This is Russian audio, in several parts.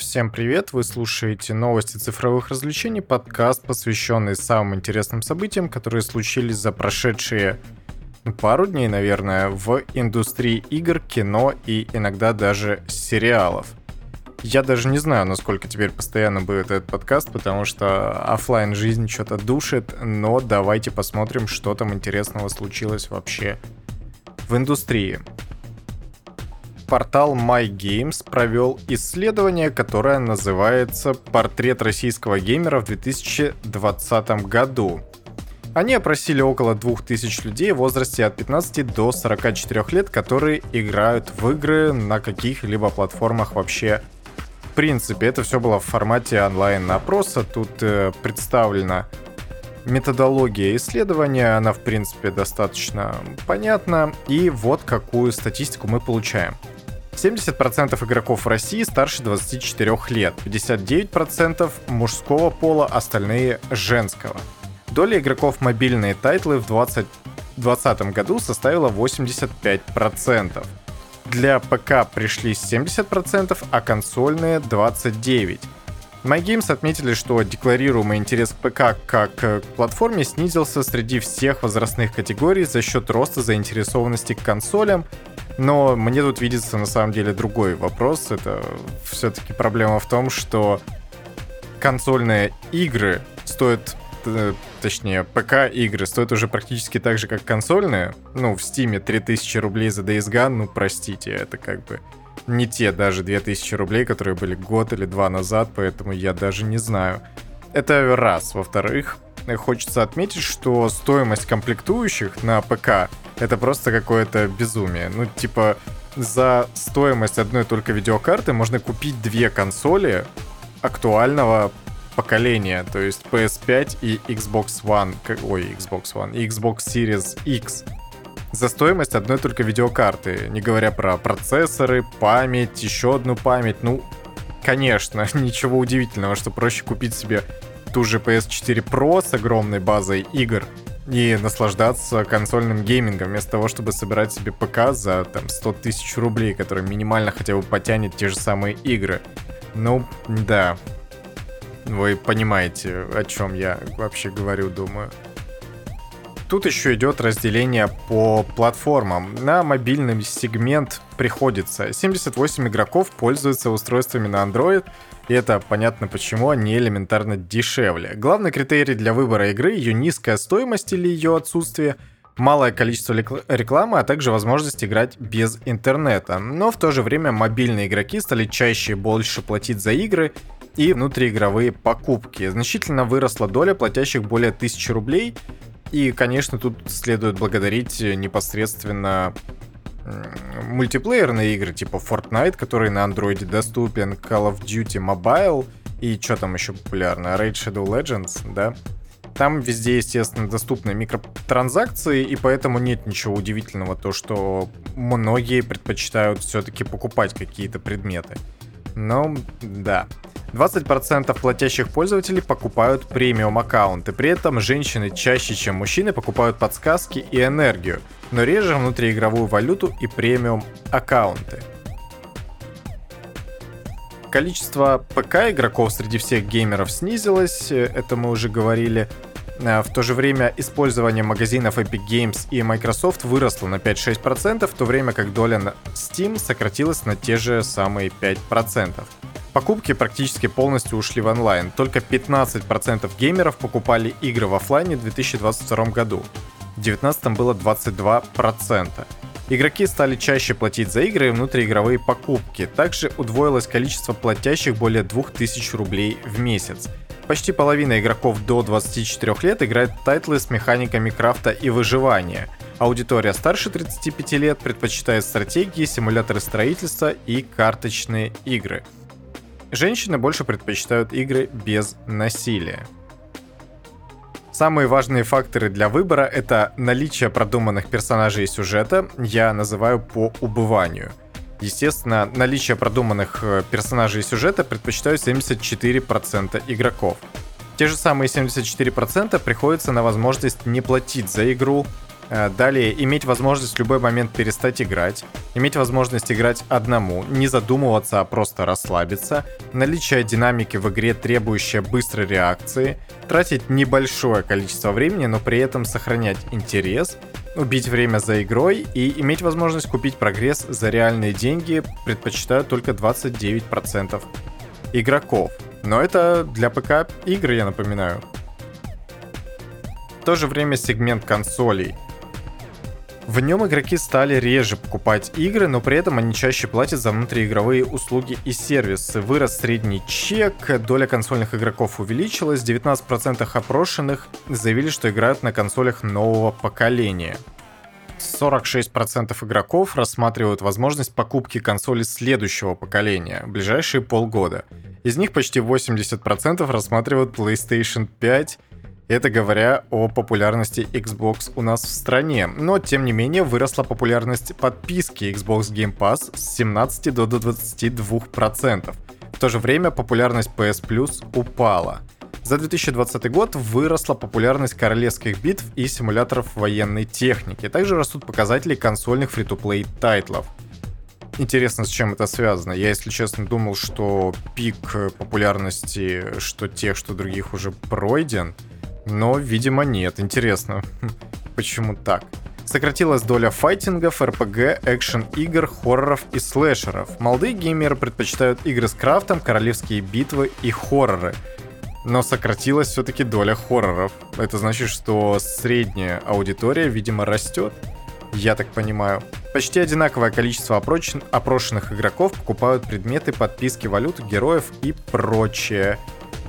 Всем привет! Вы слушаете новости цифровых развлечений, подкаст, посвященный самым интересным событиям, которые случились за прошедшие ну, пару дней, наверное, в индустрии игр, кино и иногда даже сериалов. Я даже не знаю, насколько теперь постоянно будет этот подкаст, потому что офлайн жизнь что-то душит, но давайте посмотрим, что там интересного случилось вообще в индустрии. Портал MyGames провел исследование, которое называется «Портрет российского геймера в 2020 году». Они опросили около 2000 людей в возрасте от 15 до 44 лет, которые играют в игры на каких-либо платформах вообще. В принципе, это все было в формате онлайн-опроса. Тут э, представлена методология исследования, она, в принципе, достаточно понятна. И вот какую статистику мы получаем. 70% игроков в России старше 24 лет, 59% мужского пола, остальные женского. Доля игроков мобильные тайтлы в 2020 году составила 85%. Для ПК пришли 70%, а консольные 29%. MyGames отметили, что декларируемый интерес к ПК как к платформе снизился среди всех возрастных категорий за счет роста заинтересованности к консолям, но мне тут видится на самом деле другой вопрос. Это все-таки проблема в том, что консольные игры стоят э, точнее, ПК-игры стоят уже практически так же, как консольные. Ну, в Стиме 3000 рублей за Days Gone, ну, простите, это как бы не те даже 2000 рублей, которые были год или два назад, поэтому я даже не знаю. Это раз. Во-вторых, хочется отметить, что стоимость комплектующих на ПК это просто какое-то безумие. Ну, типа, за стоимость одной только видеокарты можно купить две консоли актуального поколения, то есть PS5 и Xbox One, ой, Xbox One, Xbox Series X за стоимость одной только видеокарты, не говоря про процессоры, память, еще одну память. Ну, конечно, ничего удивительного, что проще купить себе ту же PS4 Pro с огромной базой игр и наслаждаться консольным геймингом, вместо того, чтобы собирать себе ПК за там 100 тысяч рублей, который минимально хотя бы потянет те же самые игры. Ну, да. Вы понимаете, о чем я вообще говорю, думаю. Тут еще идет разделение по платформам. На мобильный сегмент приходится 78 игроков пользуются устройствами на Android, и это понятно почему они элементарно дешевле. Главный критерий для выбора игры — ее низкая стоимость или ее отсутствие — малое количество рекламы, а также возможность играть без интернета. Но в то же время мобильные игроки стали чаще и больше платить за игры и внутриигровые покупки. Значительно выросла доля платящих более 1000 рублей, и, конечно, тут следует благодарить непосредственно мультиплеерные игры типа Fortnite, который на андроиде доступен, Call of Duty Mobile и что там еще популярно, Raid Shadow Legends, да? Там везде, естественно, доступны микротранзакции, и поэтому нет ничего удивительного то, что многие предпочитают все-таки покупать какие-то предметы. Но да. 20% платящих пользователей покупают премиум аккаунты. При этом женщины чаще, чем мужчины, покупают подсказки и энергию, но реже внутриигровую валюту и премиум аккаунты. Количество ПК игроков среди всех геймеров снизилось, это мы уже говорили. А, в то же время использование магазинов Epic Games и Microsoft выросло на 5-6%, в то время как доля на Steam сократилась на те же самые 5%. Покупки практически полностью ушли в онлайн. Только 15% геймеров покупали игры в офлайне в 2022 году. В 2019 было 22%. Игроки стали чаще платить за игры и внутриигровые покупки. Также удвоилось количество платящих более 2000 рублей в месяц. Почти половина игроков до 24 лет играет тайтлы с механиками крафта и выживания. Аудитория старше 35 лет предпочитает стратегии, симуляторы строительства и карточные игры. Женщины больше предпочитают игры без насилия. Самые важные факторы для выбора — это наличие продуманных персонажей и сюжета, я называю по убыванию. Естественно, наличие продуманных э, персонажей и сюжета предпочитают 74% игроков. Те же самые 74% приходится на возможность не платить за игру, Э, далее, иметь возможность в любой момент перестать играть, иметь возможность играть одному, не задумываться, а просто расслабиться, наличие динамики в игре, требующая быстрой реакции, тратить небольшое количество времени, но при этом сохранять интерес, убить время за игрой и иметь возможность купить прогресс за реальные деньги предпочитают только 29% игроков. Но это для ПК игры, я напоминаю. В то же время сегмент консолей – в нем игроки стали реже покупать игры, но при этом они чаще платят за внутриигровые услуги и сервисы. Вырос средний чек, доля консольных игроков увеличилась, 19% опрошенных заявили, что играют на консолях нового поколения. 46% игроков рассматривают возможность покупки консоли следующего поколения ближайшие полгода. Из них почти 80% рассматривают PlayStation 5 это говоря о популярности Xbox у нас в стране. Но, тем не менее, выросла популярность подписки Xbox Game Pass с 17 до 22%. В то же время популярность PS Plus упала. За 2020 год выросла популярность королевских битв и симуляторов военной техники. Также растут показатели консольных фри-то-плей тайтлов. Интересно, с чем это связано. Я, если честно, думал, что пик популярности что тех, что других уже пройден. Но, видимо, нет. Интересно, почему так? Сократилась доля файтингов, РПГ, экшен-игр, хорроров и слэшеров. Молодые геймеры предпочитают игры с крафтом, королевские битвы и хорроры. Но сократилась все-таки доля хорроров. Это значит, что средняя аудитория, видимо, растет. Я так понимаю. Почти одинаковое количество опрошенных игроков покупают предметы, подписки, валюту, героев и прочее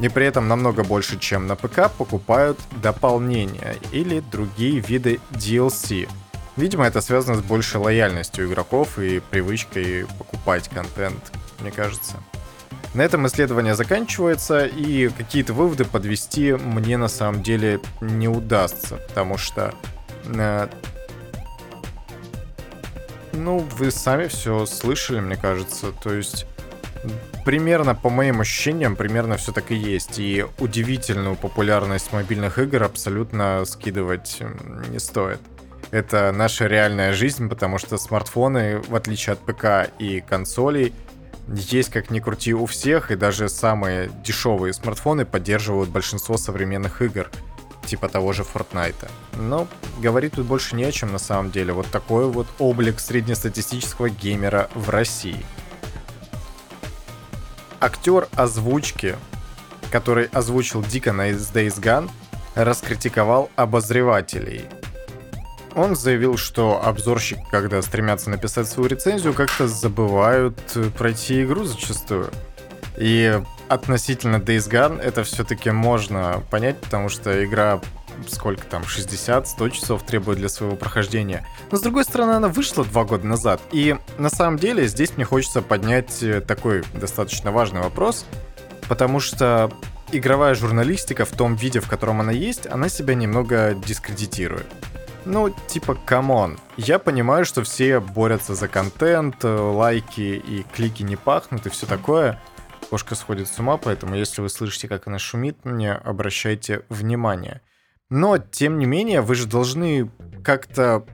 и при этом намного больше, чем на ПК, покупают дополнения или другие виды DLC. Видимо, это связано с большей лояльностью игроков и привычкой покупать контент, мне кажется. На этом исследование заканчивается, и какие-то выводы подвести мне на самом деле не удастся, потому что... Э, ну, вы сами все слышали, мне кажется. То есть примерно, по моим ощущениям, примерно все так и есть. И удивительную популярность мобильных игр абсолютно скидывать не стоит. Это наша реальная жизнь, потому что смартфоны, в отличие от ПК и консолей, есть как ни крути у всех, и даже самые дешевые смартфоны поддерживают большинство современных игр, типа того же Fortnite. Но говорить тут больше не о чем на самом деле. Вот такой вот облик среднестатистического геймера в России – актер озвучки, который озвучил Дикона из Days Gone, раскритиковал обозревателей. Он заявил, что обзорщики, когда стремятся написать свою рецензию, как-то забывают пройти игру зачастую. И относительно Days Gone это все-таки можно понять, потому что игра сколько там, 60-100 часов требует для своего прохождения. Но с другой стороны, она вышла два года назад. И на самом деле здесь мне хочется поднять э, такой достаточно важный вопрос, потому что игровая журналистика в том виде, в котором она есть, она себя немного дискредитирует. Ну, типа, come on. Я понимаю, что все борются за контент, э, лайки и клики не пахнут и все такое. Кошка сходит с ума, поэтому если вы слышите, как она шумит, мне обращайте внимание. Но, тем не менее, вы же должны как-то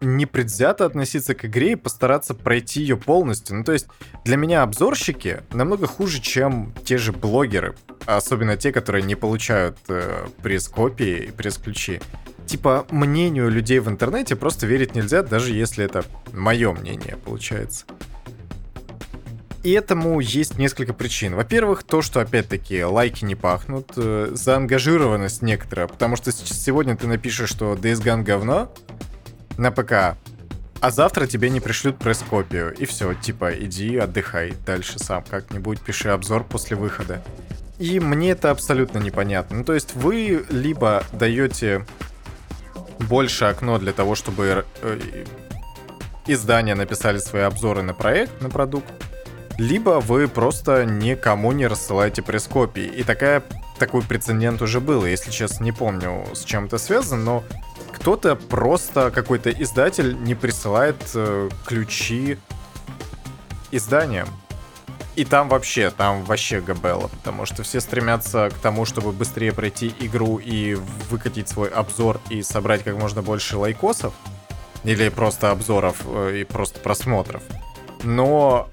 непредвзято относиться к игре и постараться пройти ее полностью. Ну, то есть, для меня обзорщики намного хуже, чем те же блогеры. Особенно те, которые не получают э, пресс-копии и пресс-ключи. Типа, мнению людей в интернете просто верить нельзя, даже если это мое мнение, получается. И этому есть несколько причин. Во-первых, то, что, опять-таки, лайки не пахнут, э, заангажированность некоторая, потому что сегодня ты напишешь, что Days Gone говно на ПК, а завтра тебе не пришлют пресс-копию, и все, типа, иди отдыхай дальше сам как-нибудь, пиши обзор после выхода. И мне это абсолютно непонятно. Ну, то есть вы либо даете больше окно для того, чтобы э, издания написали свои обзоры на проект, на продукт, либо вы просто никому не рассылаете пресс-копии. И такая, такой прецедент уже был. Если честно, не помню, с чем это связано, но кто-то просто, какой-то издатель не присылает э, ключи изданиям. И там вообще, там вообще габелла, потому что все стремятся к тому, чтобы быстрее пройти игру и выкатить свой обзор и собрать как можно больше лайкосов. Или просто обзоров э, и просто просмотров. Но,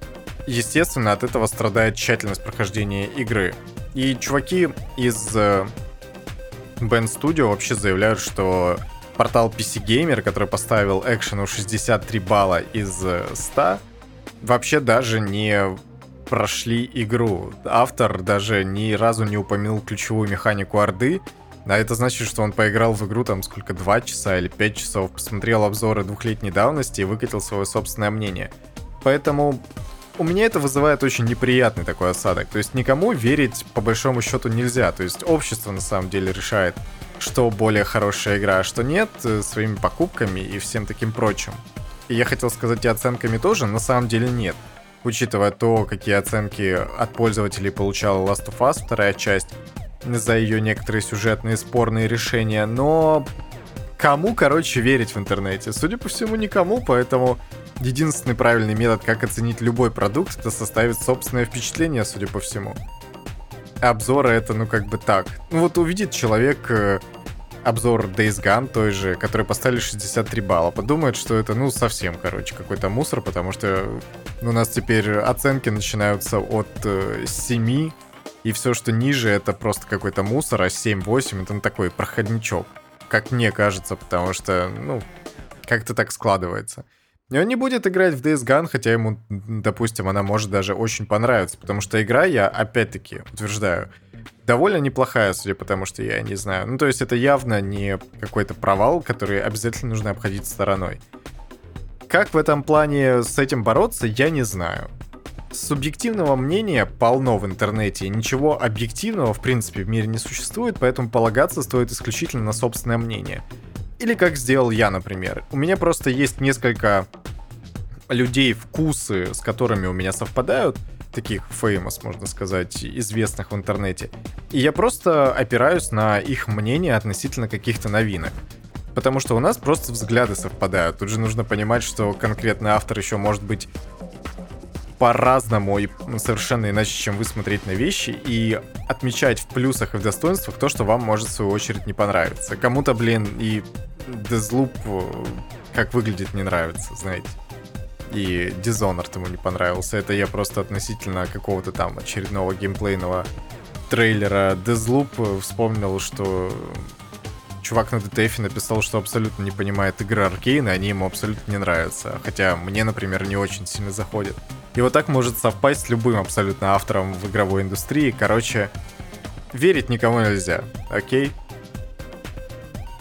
естественно, от этого страдает тщательность прохождения игры. И чуваки из э, Band Studio вообще заявляют, что портал PC Gamer, который поставил экшену 63 балла из 100, вообще даже не прошли игру. Автор даже ни разу не упомянул ключевую механику Орды, а это значит, что он поиграл в игру там сколько, 2 часа или 5 часов, посмотрел обзоры двухлетней давности и выкатил свое собственное мнение. Поэтому у меня это вызывает очень неприятный такой осадок. То есть никому верить по большому счету нельзя. То есть общество на самом деле решает, что более хорошая игра, а что нет, э, своими покупками и всем таким прочим. И я хотел сказать и оценками тоже, на самом деле нет. Учитывая то, какие оценки от пользователей получала Last of Us, вторая часть, за ее некоторые сюжетные спорные решения, но кому, короче, верить в интернете? Судя по всему, никому, поэтому единственный правильный метод, как оценить любой продукт, это составить собственное впечатление, судя по всему. Обзоры это, ну, как бы так. Ну, вот увидит человек э, обзор Days Gone той же, который поставили 63 балла, подумает, что это, ну, совсем, короче, какой-то мусор, потому что у нас теперь оценки начинаются от э, 7, и все, что ниже, это просто какой-то мусор, а 7-8 это ну, такой проходничок, как мне кажется, потому что, ну, как-то так складывается. И он не будет играть в Days Gone, хотя ему, допустим, она может даже очень понравиться, потому что игра, я опять-таки утверждаю, довольно неплохая, судя по тому, что я не знаю. Ну, то есть это явно не какой-то провал, который обязательно нужно обходить стороной. Как в этом плане с этим бороться, я не знаю. Субъективного мнения полно в интернете, ничего объективного в принципе в мире не существует, поэтому полагаться стоит исключительно на собственное мнение. Или как сделал я, например. У меня просто есть несколько людей, вкусы, с которыми у меня совпадают, таких famous, можно сказать, известных в интернете. И я просто опираюсь на их мнение относительно каких-то новинок. Потому что у нас просто взгляды совпадают. Тут же нужно понимать, что конкретный автор еще может быть по-разному и совершенно иначе, чем вы смотреть на вещи, и отмечать в плюсах и в достоинствах то, что вам может в свою очередь не понравиться. Кому-то, блин, и Deathloop э, как выглядит не нравится, знаете. И Dishonored ему не понравился. Это я просто относительно какого-то там очередного геймплейного трейлера Deathloop э, вспомнил, что чувак на DTF написал, что абсолютно не понимает игры Аркейна, они ему абсолютно не нравятся. Хотя мне, например, не очень сильно заходят. И вот так может совпасть с любым абсолютно автором в игровой индустрии. Короче, верить никому нельзя, окей?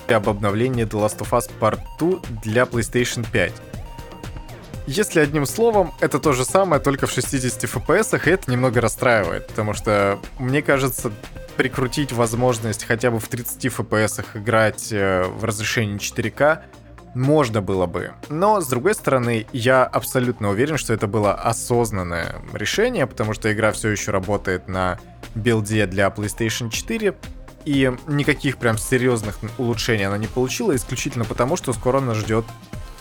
Об обновлении The Last of Us Part 2 для PlayStation 5. Если одним словом, это то же самое, только в 60 FPS, и это немного расстраивает, потому что, мне кажется, прикрутить возможность хотя бы в 30 FPS играть э, в разрешении 4К можно было бы. Но, с другой стороны, я абсолютно уверен, что это было осознанное решение, потому что игра все еще работает на билде для PlayStation 4, и никаких прям серьезных улучшений она не получила, исключительно потому, что скоро нас ждет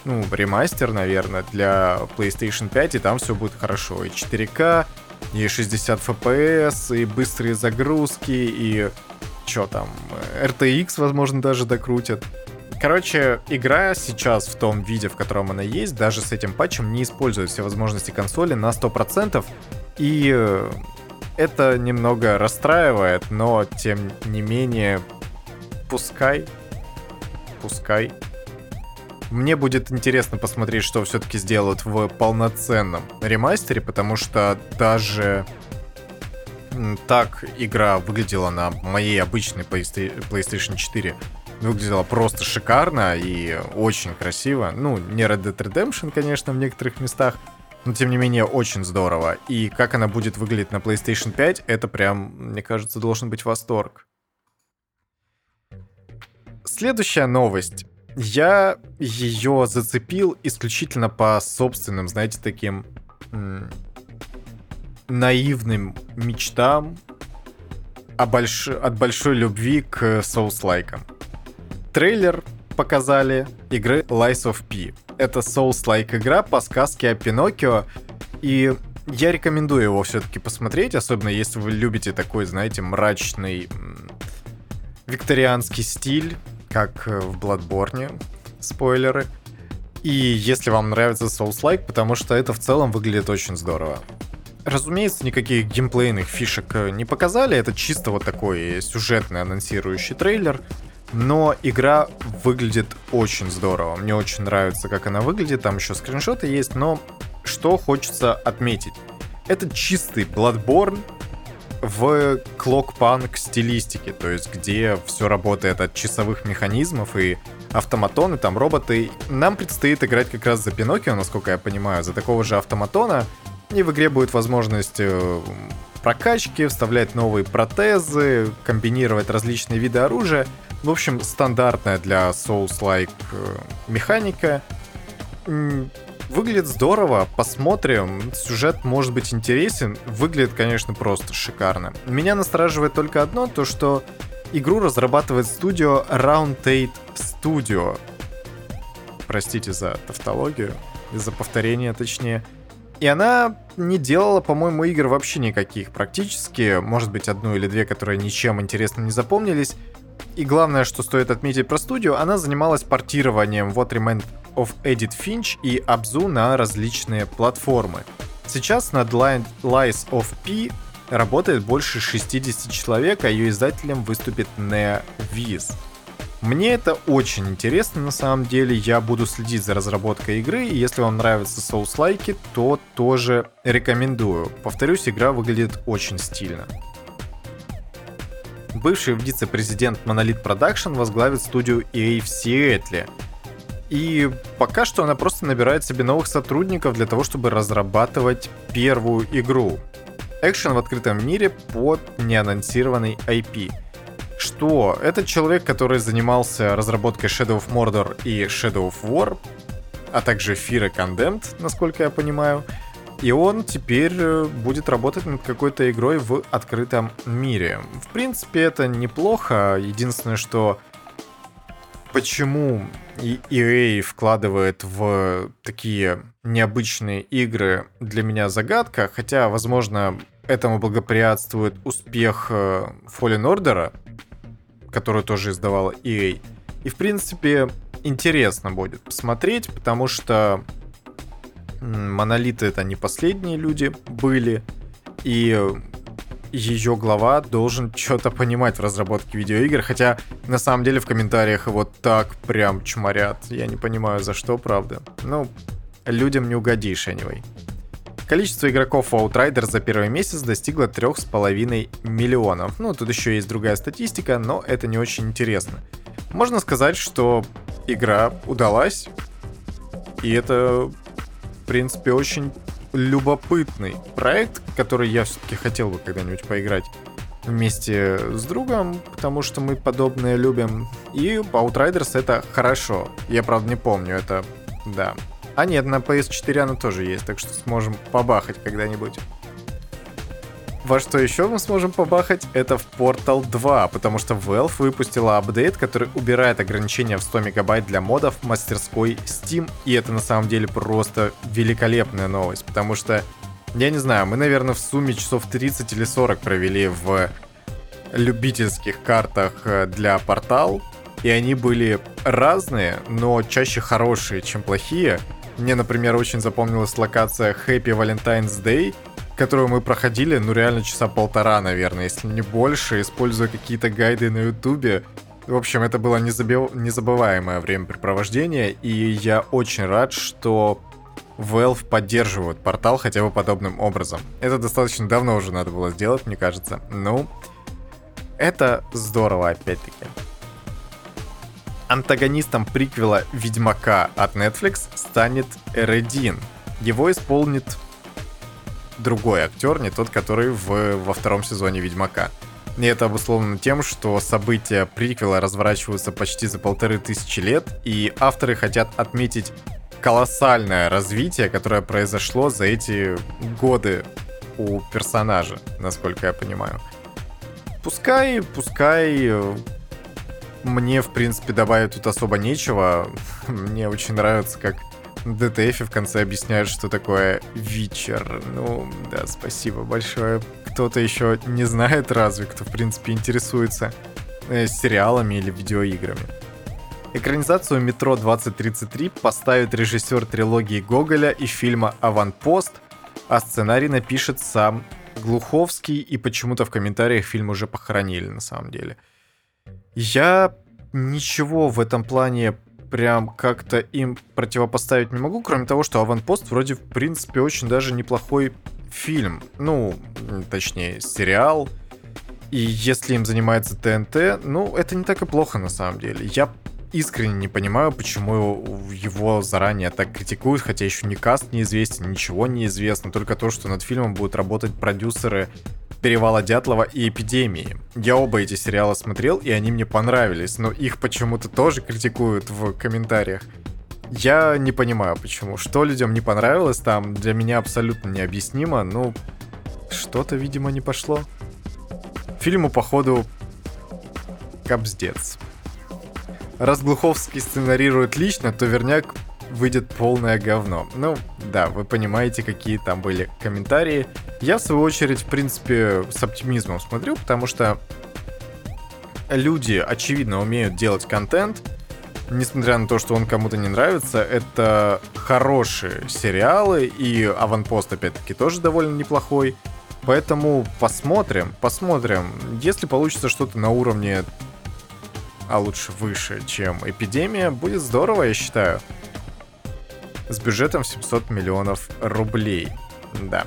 ну, ремастер, наверное, для PlayStation 5, и там все будет хорошо. И 4К, и 60 FPS, и быстрые загрузки, и что там, RTX, возможно, даже докрутят. Короче, игра сейчас в том виде, в котором она есть, даже с этим патчем не использует все возможности консоли на 100%. И э, это немного расстраивает, но тем не менее, пускай, пускай. Мне будет интересно посмотреть, что все-таки сделают в полноценном ремастере, потому что даже так игра выглядела на моей обычной PlayStation 4 выглядела просто шикарно и очень красиво. Ну, не Red Dead Redemption, конечно, в некоторых местах, но тем не менее очень здорово. И как она будет выглядеть на PlayStation 5, это прям, мне кажется, должен быть восторг. Следующая новость. Я ее зацепил исключительно по собственным, знаете, таким наивным мечтам о больш... от большой любви к соус-лайкам трейлер показали игры Lies of P. Это Souls-like игра по сказке о Пиноккио. И я рекомендую его все-таки посмотреть, особенно если вы любите такой, знаете, мрачный викторианский стиль, как э, в Bloodborne. Спойлеры. И если вам нравится Souls-like, потому что это в целом выглядит очень здорово. Разумеется, никаких геймплейных фишек э, не показали, это чисто вот такой сюжетный анонсирующий трейлер. Но игра выглядит очень здорово. Мне очень нравится, как она выглядит. Там еще скриншоты есть, но что хочется отметить. Это чистый Bloodborne в клокпанк стилистике, то есть где все работает от часовых механизмов и автоматоны, там роботы. Нам предстоит играть как раз за Пиноккио, насколько я понимаю, за такого же автоматона. И в игре будет возможность э, прокачки, вставлять новые протезы, комбинировать различные виды оружия. В общем, стандартная для Souls-like э, механика. Выглядит здорово, посмотрим. Сюжет может быть интересен. Выглядит, конечно, просто шикарно. Меня настораживает только одно, то что игру разрабатывает студио Round 8 Studio. Простите за тавтологию, за повторение точнее. И она не делала, по-моему, игр вообще никаких практически. Может быть, одну или две, которые ничем интересным не запомнились. И главное, что стоит отметить про студию, она занималась портированием What Remained of Edit Finch и Abzu на различные платформы. Сейчас над Lies of P работает больше 60 человек, а ее издателем выступит NeoViz. Мне это очень интересно на самом деле, я буду следить за разработкой игры, и если вам нравятся соус-лайки, то тоже рекомендую. Повторюсь, игра выглядит очень стильно. Бывший вице-президент Monolith Production возглавит студию EA в Сиэтле – и пока что она просто набирает себе новых сотрудников для того, чтобы разрабатывать первую игру. Экшен в открытом мире под неанонсированный IP. Что? Это человек, который занимался разработкой Shadow of Mordor и Shadow of War, а также Fear Condemned, насколько я понимаю. И он теперь э, будет работать над какой-то игрой в открытом мире. В принципе, это неплохо. Единственное, что почему EA вкладывает в такие необычные игры, для меня загадка, хотя, возможно, этому благоприятствует успех э, Fallen Order, которую тоже издавала EA. И, в принципе, интересно будет посмотреть, потому что монолиты это не последние люди были, и ее глава должен что-то понимать в разработке видеоигр, хотя на самом деле в комментариях его так прям чморят. Я не понимаю за что, правда. Ну, людям не угодишь, anyway. Количество игроков Outriders за первый месяц достигло 3,5 миллионов. Ну, тут еще есть другая статистика, но это не очень интересно. Можно сказать, что игра удалась, и это, принципе, очень любопытный проект, который я все-таки хотел бы когда-нибудь поиграть вместе с другом, потому что мы подобное любим. И Outriders это хорошо. Я, правда, не помню, это... Да. А нет, на PS4 она тоже есть, так что сможем побахать когда-нибудь. Во что еще мы сможем побахать, это в Portal 2, потому что Valve выпустила апдейт, который убирает ограничения в 100 мегабайт для модов в мастерской Steam, и это на самом деле просто великолепная новость, потому что, я не знаю, мы, наверное, в сумме часов 30 или 40 провели в любительских картах э, для Portal, и они были разные, но чаще хорошие, чем плохие. Мне, например, очень запомнилась локация Happy Valentine's Day, которую мы проходили, ну реально часа полтора, наверное, если не больше, используя какие-то гайды на ютубе. В общем, это было незабив... незабываемое времяпрепровождение, и я очень рад, что Valve поддерживают портал хотя бы подобным образом. Это достаточно давно уже надо было сделать, мне кажется. Ну, это здорово, опять-таки. Антагонистом приквела Ведьмака от Netflix станет Эредин. Его исполнит другой актер, не тот, который в, во втором сезоне Ведьмака. И это обусловлено тем, что события приквела разворачиваются почти за полторы тысячи лет, и авторы хотят отметить колоссальное развитие, которое произошло за эти годы у персонажа, насколько я понимаю. Пускай, пускай мне, в принципе, добавить тут особо нечего. Мне очень нравится, как ДТФ в конце объясняют, что такое вечер. Ну, да, спасибо большое. Кто-то еще не знает разве, кто, в принципе, интересуется э, сериалами или видеоиграми. Экранизацию «Метро 2033» поставит режиссер трилогии Гоголя и фильма «Аванпост», а сценарий напишет сам Глуховский, и почему-то в комментариях фильм уже похоронили на самом деле. Я ничего в этом плане прям как-то им противопоставить не могу, кроме того, что «Аванпост» вроде в принципе очень даже неплохой фильм. Ну, точнее, сериал. И если им занимается ТНТ, ну, это не так и плохо на самом деле. Я искренне не понимаю, почему его заранее так критикуют, хотя еще ни каст неизвестен, ничего не известно, только то, что над фильмом будут работать продюсеры Перевала Дятлова и Эпидемии. Я оба эти сериала смотрел, и они мне понравились, но их почему-то тоже критикуют в комментариях. Я не понимаю, почему. Что людям не понравилось там, для меня абсолютно необъяснимо. Ну, что-то, видимо, не пошло. Фильму, походу, капздец. Раз Глуховский сценарирует лично, то верняк выйдет полное говно. Ну, да, вы понимаете, какие там были комментарии. Я, в свою очередь, в принципе, с оптимизмом смотрю, потому что люди, очевидно, умеют делать контент, несмотря на то, что он кому-то не нравится, это хорошие сериалы, и Аванпост, опять-таки, тоже довольно неплохой. Поэтому посмотрим, посмотрим. Если получится что-то на уровне, а лучше выше, чем Эпидемия, будет здорово, я считаю с бюджетом в 700 миллионов рублей. Да.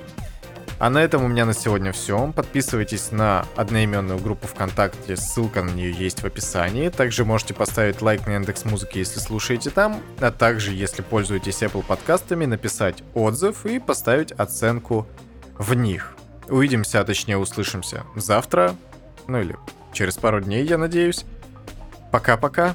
А на этом у меня на сегодня все. Подписывайтесь на одноименную группу ВКонтакте, ссылка на нее есть в описании. Также можете поставить лайк на Яндекс Музыке, если слушаете там, а также, если пользуетесь Apple подкастами, написать отзыв и поставить оценку в них. Увидимся, а точнее услышимся завтра, ну или через пару дней, я надеюсь. Пока-пока.